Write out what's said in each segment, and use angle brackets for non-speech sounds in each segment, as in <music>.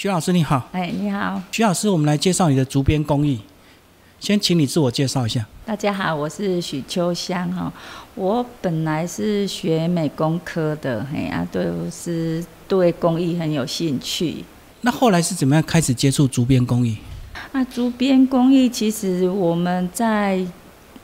徐老师你好，哎，你好，徐老师，我们来介绍你的竹编工艺。先请你自我介绍一下。大家好，我是许秋香哈。我本来是学美工科的，嘿啊，对，我是对工艺很有兴趣。那后来是怎么样开始接触竹编工艺？啊，竹编工艺其实我们在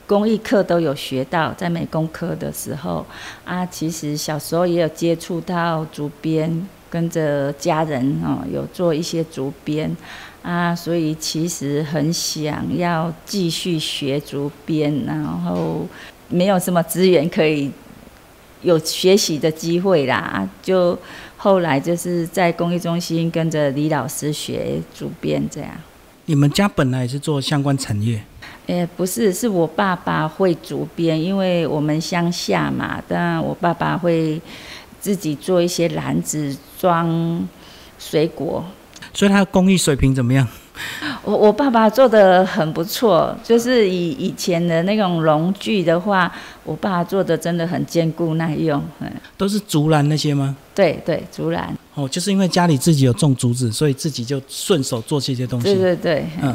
工艺课都有学到，在美工科的时候啊，其实小时候也有接触到竹编，跟着家人哦有做一些竹编。啊，所以其实很想要继续学竹编，然后没有什么资源可以有学习的机会啦。就后来就是在公益中心跟着李老师学竹编这样。你们家本来是做相关产业？诶，不是，是我爸爸会竹编，因为我们乡下嘛，但我爸爸会自己做一些篮子装水果。所以他的工艺水平怎么样？我我爸爸做的很不错，就是以以前的那种农具的话，我爸做的真的很坚固耐用。嗯，都是竹篮那些吗？对对，竹篮。哦，就是因为家里自己有种竹子，所以自己就顺手做这些东西。对对对，嗯。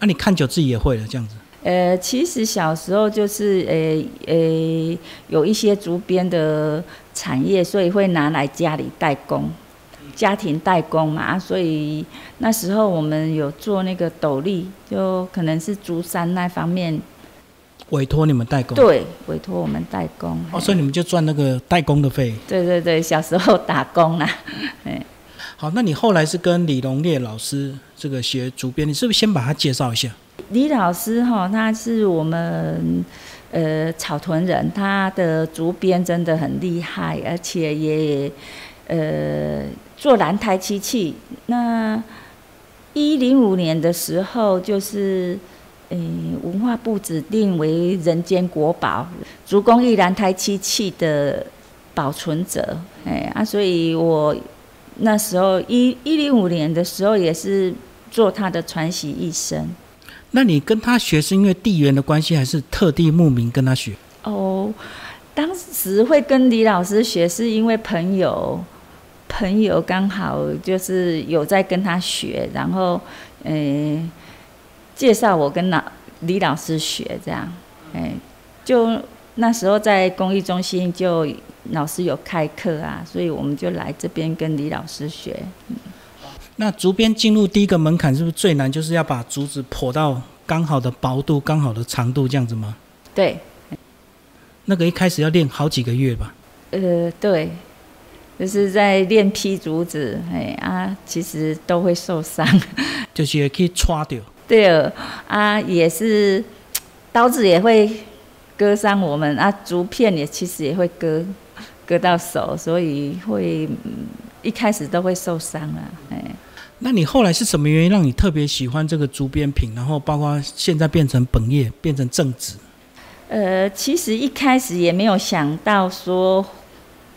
啊，你看久自己也会了这样子。呃，其实小时候就是呃呃有一些竹编的产业，所以会拿来家里代工。家庭代工嘛，所以那时候我们有做那个斗笠，就可能是竹山那方面委托你们代工。对，委托我们代工。哦，所以你们就赚那个代工的费。对对对，小时候打工啦。哎，好，那你后来是跟李龙烈老师这个学竹编，你是不是先把他介绍一下？李老师哈，他是我们呃草屯人，他的竹编真的很厉害，而且也呃。做蓝台漆器，那一零五年的时候，就是诶文化部指定为人间国宝，竹工艺蓝台漆器的保存者，哎啊，所以我那时候一一零五年的时候，也是做他的传习一生。那你跟他学是因为地缘的关系，还是特地慕名跟他学？哦，当时会跟李老师学，是因为朋友。朋友刚好就是有在跟他学，然后，诶，介绍我跟老李老师学这样，诶，就那时候在公益中心就老师有开课啊，所以我们就来这边跟李老师学。那竹编进入第一个门槛是不是最难？就是要把竹子剖到刚好的薄度、刚好的长度这样子吗？对。那个一开始要练好几个月吧？呃，对。就是在练劈竹子，哎啊，其实都会受伤，<laughs> 就是可以戳掉。对啊，也是刀子也会割伤我们啊，竹片也其实也会割割到手，所以会一开始都会受伤啊。哎，那你后来是什么原因让你特别喜欢这个竹编品，然后包括现在变成本业，变成正职？呃，其实一开始也没有想到说。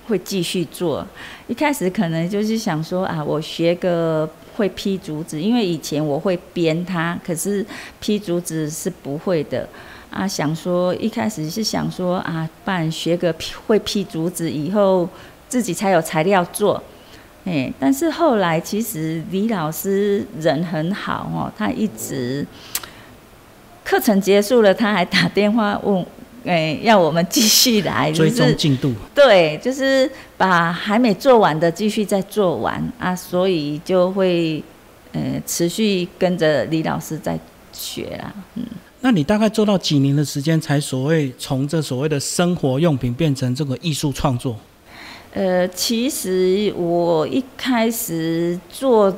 会继续做，一开始可能就是想说啊，我学个会劈竹子，因为以前我会编它，可是劈竹子是不会的啊。想说一开始是想说啊，办学个会劈竹子以后，自己才有材料做。哎，但是后来其实李老师人很好哦，他一直课程结束了，他还打电话问。<laughs> 哎，要我们继续来追踪进度。对，就是把还没做完的继续再做完啊，所以就会呃持续跟着李老师在学啦。嗯，那你大概做到几年的时间，才所谓从这所谓的生活用品变成这个艺术创作？呃，其实我一开始做。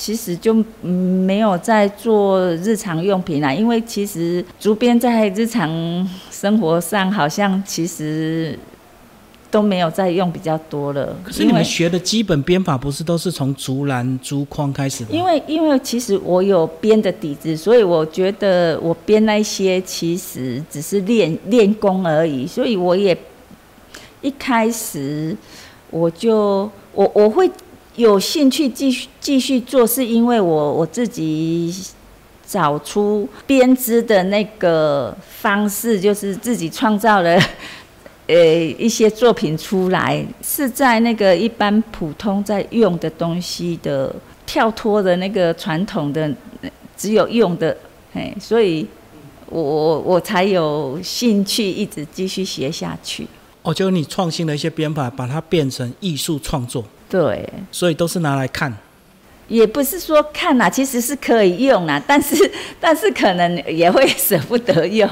其实就没有在做日常用品啦，因为其实竹编在日常生活上好像其实都没有在用比较多了。可是你们学的基本编法不是都是从竹篮、竹筐开始吗？因为因为其实我有编的底子，所以我觉得我编那些其实只是练练功而已，所以我也一开始我就我我会。有兴趣继续继续做，是因为我我自己找出编织的那个方式，就是自己创造了 <laughs> 呃一些作品出来，是在那个一般普通在用的东西的跳脱的那个传统的只有用的，哎，所以我我我才有兴趣一直继续学下去。哦，就是你创新的一些编排，把它变成艺术创作，对，所以都是拿来看。也不是说看啦，其实是可以用啦，但是但是可能也会 <laughs> 舍不得用，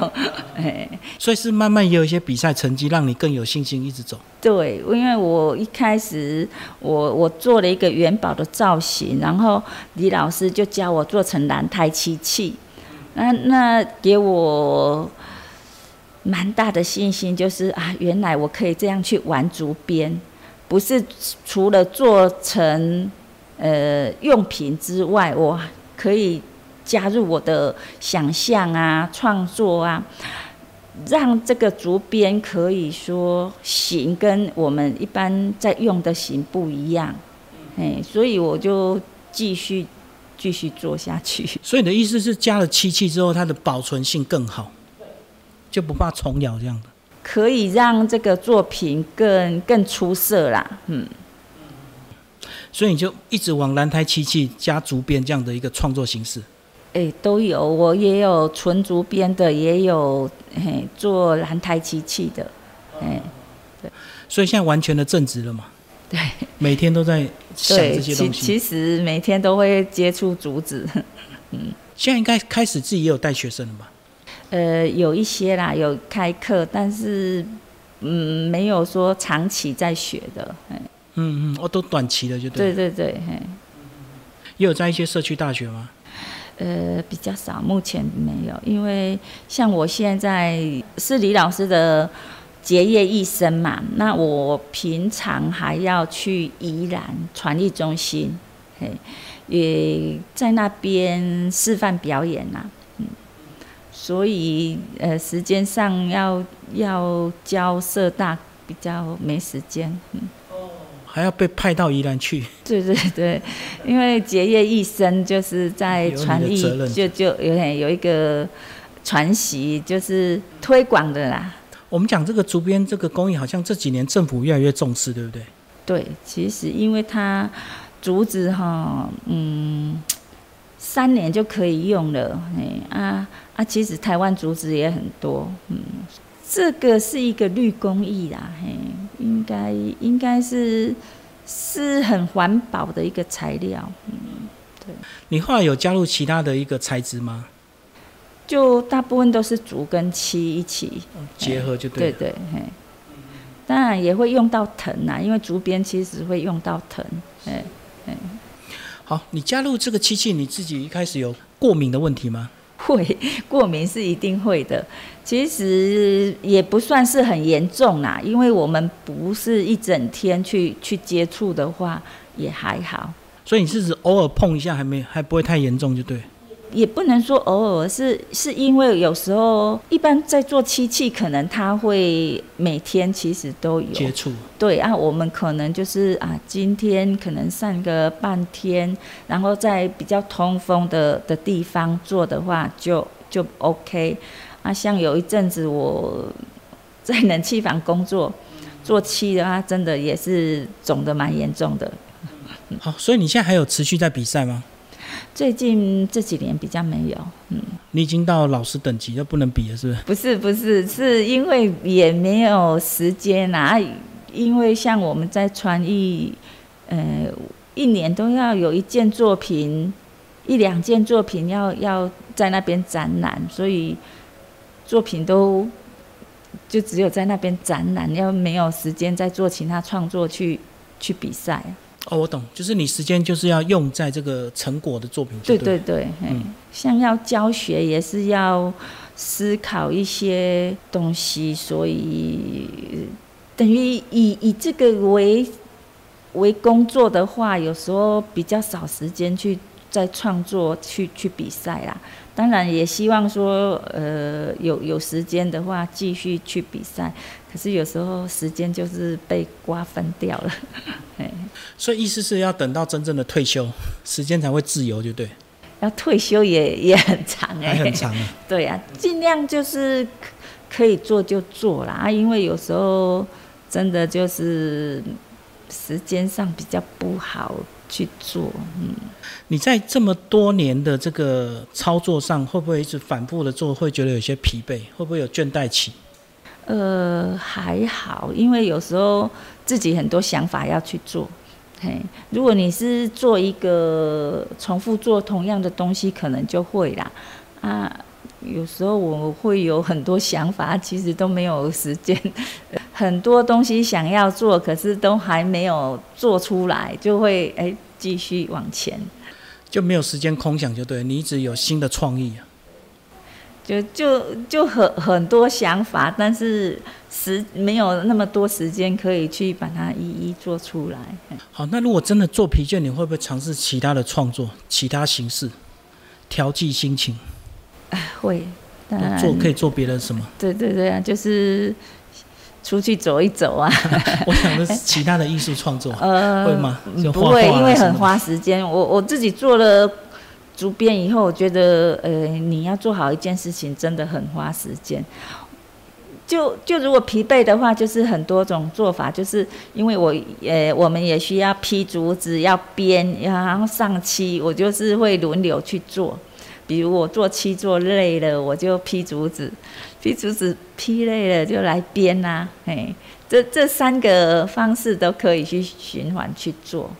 哎，所以是慢慢也有一些比赛成绩，让你更有信心一直走。对，因为我一开始我我做了一个元宝的造型，然后李老师就教我做成蓝台漆器，那那给我蛮大的信心，就是啊，原来我可以这样去玩竹编，不是除了做成。呃，用品之外，我可以加入我的想象啊、创作啊，让这个竹编可以说形跟我们一般在用的形不一样，哎，所以我就继续继续做下去。所以你的意思是，加了漆器之后，它的保存性更好，就不怕虫咬这样的，可以让这个作品更更出色啦，嗯。所以你就一直往蓝台漆器加竹编这样的一个创作形式，哎，都有，我也有纯竹编的，也有嘿做蓝台漆器的，哎，对，所以现在完全的正直了嘛？对，每天都在想这些东西。其实每天都会接触竹子，嗯，现在应该开始自己也有带学生了吧？呃，有一些啦，有开课，但是嗯，没有说长期在学的，哎。嗯嗯，哦，都短期的就对。对对对，嘿。也有在一些社区大学吗？呃，比较少，目前没有，因为像我现在是李老师的结业一生嘛，那我平常还要去宜兰传艺中心，嘿，也在那边示范表演呐，嗯，所以呃，时间上要要教社大比较没时间，嗯。还要被派到宜兰去？对对对，因为结业一生就是在传艺，就就有点有一个传习，就是推广的啦。我们讲这个竹编这个工艺，好像这几年政府越来越重视，对不对？对，其实因为它竹子哈，嗯，三年就可以用了，哎啊啊，其实台湾竹子也很多，嗯，这个是一个绿工艺啦，嘿。应该应该是是很环保的一个材料，嗯，对。你后来有加入其他的一个材质吗？就大部分都是竹跟漆一起结合，就对。对对，嘿。当然也会用到藤啊，因为竹编其实会用到藤，哎哎。好，你加入这个漆器，你自己一开始有过敏的问题吗？会 <laughs> 过敏是一定会的，其实也不算是很严重啦，因为我们不是一整天去去接触的话，也还好。所以你是指偶尔碰一下，还没还不会太严重，就对。也不能说偶尔，是是因为有时候一般在做漆器，可能他会每天其实都有接触。对啊，我们可能就是啊，今天可能上个半天，然后在比较通风的的地方做的话，就就 OK。啊，像有一阵子我在冷气房工作做漆的话，真的也是肿的蛮严重的。好，所以你现在还有持续在比赛吗？最近这几年比较没有，嗯，你已经到老师等级，就不能比了，是不是？不是不是，是因为也没有时间啊，因为像我们在传艺，呃，一年都要有一件作品，一两件作品要要在那边展览，所以作品都就只有在那边展览，要没有时间再做其他创作去去比赛。哦，我懂，就是你时间就是要用在这个成果的作品。对对对，嗯，像要教学也是要思考一些东西，所以等于以以这个为为工作的话，有时候比较少时间去在创作去去比赛啦。当然也希望说，呃，有有时间的话继续去比赛。可是有时候时间就是被瓜分掉了。<laughs> 所以意思是要等到真正的退休，时间才会自由，就对。要退休也也很长哎。还很长啊。<laughs> 对啊，尽量就是可以做就做啦啊，因为有时候真的就是时间上比较不好去做。嗯，你在这么多年的这个操作上，会不会一直反复的做，会觉得有些疲惫？会不会有倦怠期？呃，还好，因为有时候自己很多想法要去做。嘿，如果你是做一个重复做同样的东西，可能就会啦。啊，有时候我会有很多想法，其实都没有时间，很多东西想要做，可是都还没有做出来，就会哎继续往前，就没有时间空想，就对你一直有新的创意啊。就就就很很多想法，但是时没有那么多时间可以去把它一一做出来。好，那如果真的做疲倦，你会不会尝试其他的创作、其他形式调剂心情？哎，会。做可以做别的什么？对对对啊，就是出去走一走啊。<laughs> 我想的是其他的艺术创作，<laughs> 呃，会吗？不会，因为很花时间。我我自己做了。竹编以后，我觉得，呃，你要做好一件事情，真的很花时间。就就如果疲惫的话，就是很多种做法，就是因为我，呃，我们也需要劈竹子，要编，然后上漆，我就是会轮流去做。比如我做漆做累了，我就劈竹子，劈竹子劈累了就来编呐，嘿，这这三个方式都可以去循环去做。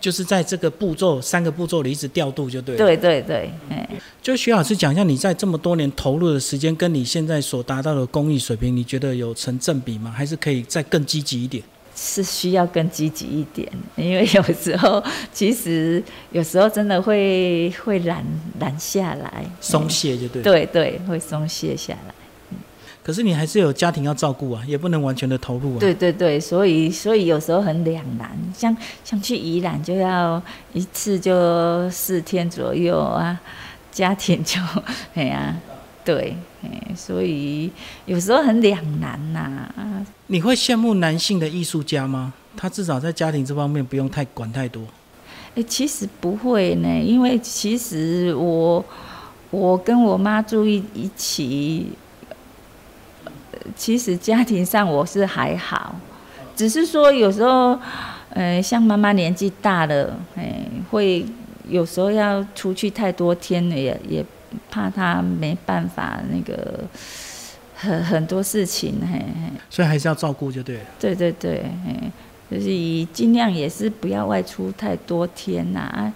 就是在这个步骤三个步骤里一直调度就对了。对对对，哎，就徐老师讲一下，你在这么多年投入的时间，跟你现在所达到的工艺水平，你觉得有成正比吗？还是可以再更积极一点？是需要更积极一点，因为有时候 <laughs> 其实有时候真的会会懒懒下来，松懈就对。对对，会松懈下来。可是你还是有家庭要照顾啊，也不能完全的投入啊。对对对，所以所以有时候很两难，像像去宜兰就要一次就四天左右啊，家庭就 <laughs> 哎呀，对，哎，所以有时候很两难呐。你会羡慕男性的艺术家吗？他至少在家庭这方面不用太管太多。哎，其实不会呢，因为其实我我跟我妈住一一起。其实家庭上我是还好，只是说有时候，呃，像妈妈年纪大了，哎，会有时候要出去太多天了，也也怕他没办法那个很很多事情，嘿嘿，所以还是要照顾就对了。对对对，嘿，就是以尽量也是不要外出太多天呐，啊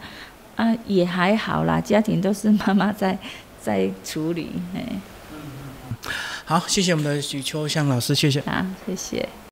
啊也还好啦，家庭都是妈妈在 <laughs> 在处理，哎。好，谢谢我们的许秋香老师，谢谢。啊，谢谢。